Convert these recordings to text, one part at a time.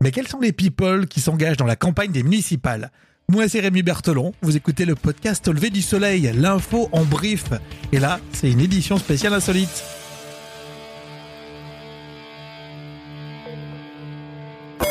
Mais quels sont les people qui s'engagent dans la campagne des municipales Moi, c'est Rémi Berthelon. Vous écoutez le podcast Au lever du soleil, l'info en brief. Et là, c'est une édition spéciale insolite.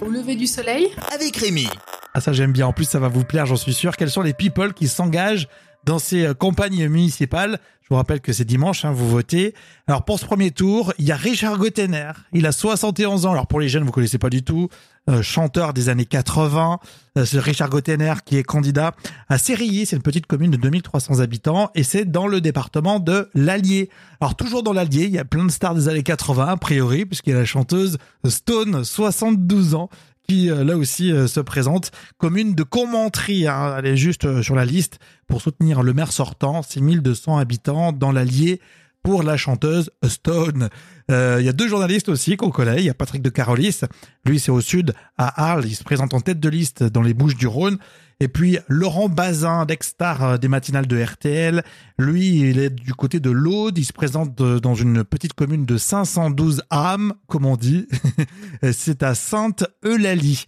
Au lever du soleil avec Rémi. Ah ça j'aime bien, en plus ça va vous plaire j'en suis sûr. Quels sont les people qui s'engagent dans ces euh, campagnes municipales Je vous rappelle que c'est dimanche, hein, vous votez. Alors pour ce premier tour, il y a Richard Gottener, il a 71 ans. Alors pour les jeunes, vous connaissez pas du tout, euh, chanteur des années 80. Euh, Richard Gottener qui est candidat à Sérilly, c'est une petite commune de 2300 habitants et c'est dans le département de l'Allier. Alors toujours dans l'Allier, il y a plein de stars des années 80 a priori, puisqu'il y a la chanteuse Stone, 72 ans, qui euh, là aussi euh, se présente. Commune de Commentry, hein, elle est juste euh, sur la liste pour soutenir le maire sortant, 6200 habitants dans l'Allier pour la chanteuse Stone. Il y a deux journalistes aussi qu'on connaît. Il y a Patrick de Carolis. Lui, c'est au sud, à Arles. Il se présente en tête de liste dans les Bouches du Rhône. Et puis Laurent Bazin, d'Extar euh, des matinales de RTL, lui, il est du côté de l'Aude, il se présente euh, dans une petite commune de 512 âmes, comme on dit. C'est à Sainte-Eulalie.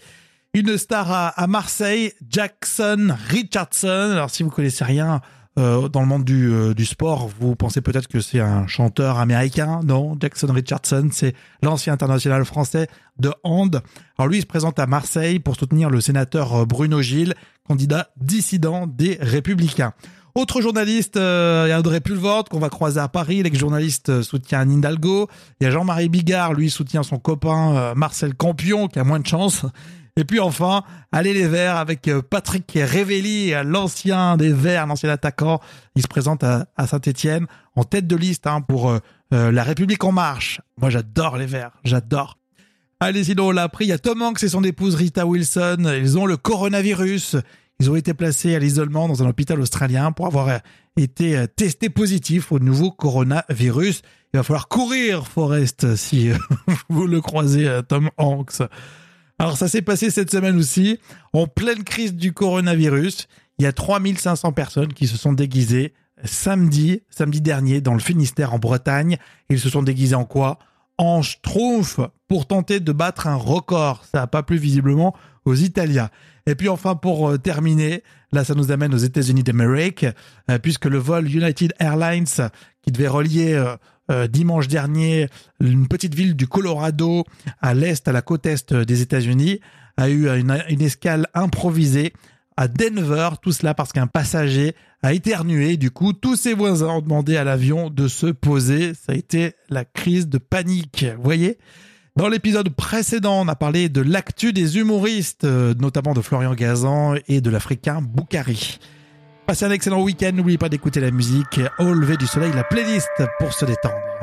Une star à, Marseille, Jackson Richardson. Alors si vous connaissez rien euh, dans le monde du, euh, du sport, vous pensez peut-être que c'est un chanteur américain. Non, Jackson Richardson, c'est l'ancien international français de hand. Alors lui, il se présente à Marseille pour soutenir le sénateur euh, Bruno Gilles, candidat dissident des Républicains. Autre journaliste, euh, il y a André Pulvord qu'on va croiser à Paris. L'ex-journaliste soutient Nindalgo. Il y a Jean-Marie Bigard, lui soutient son copain Marcel Campion, qui a moins de chance. Et puis enfin, allez les Verts avec euh, Patrick Révelli, l'ancien des Verts, l'ancien attaquant. Il se présente à, Saint-Etienne en tête de liste hein, pour euh, euh, La République en marche. Moi j'adore les Verts, j'adore. Allez, sinon on l'a appris, il y a Tom Hanks et son épouse Rita Wilson. Ils ont le coronavirus. Ils ont été placés à l'isolement dans un hôpital australien pour avoir été testés positifs au nouveau coronavirus. Il va falloir courir, Forrest, si vous le croisez, Tom Hanks. Alors ça s'est passé cette semaine aussi, en pleine crise du coronavirus. Il y a 3500 personnes qui se sont déguisées samedi, samedi dernier dans le Finistère en Bretagne. Ils se sont déguisés en quoi? En schtroumpf pour tenter de battre un record. Ça n'a pas plu visiblement aux Italiens. Et puis enfin pour euh, terminer, là ça nous amène aux États-Unis d'Amérique, euh, puisque le vol United Airlines qui devait relier euh, dimanche dernier, une petite ville du Colorado à l'est, à la côte est des États-Unis, a eu une, une, escale improvisée à Denver, tout cela parce qu'un passager a éternué. Du coup, tous ses voisins ont demandé à l'avion de se poser. Ça a été la crise de panique. Vous voyez? Dans l'épisode précédent, on a parlé de l'actu des humoristes, euh, notamment de Florian Gazan et de l'Africain Boukari. Passez un excellent week-end. N'oubliez pas d'écouter la musique au lever du soleil, la playlist pour se détendre.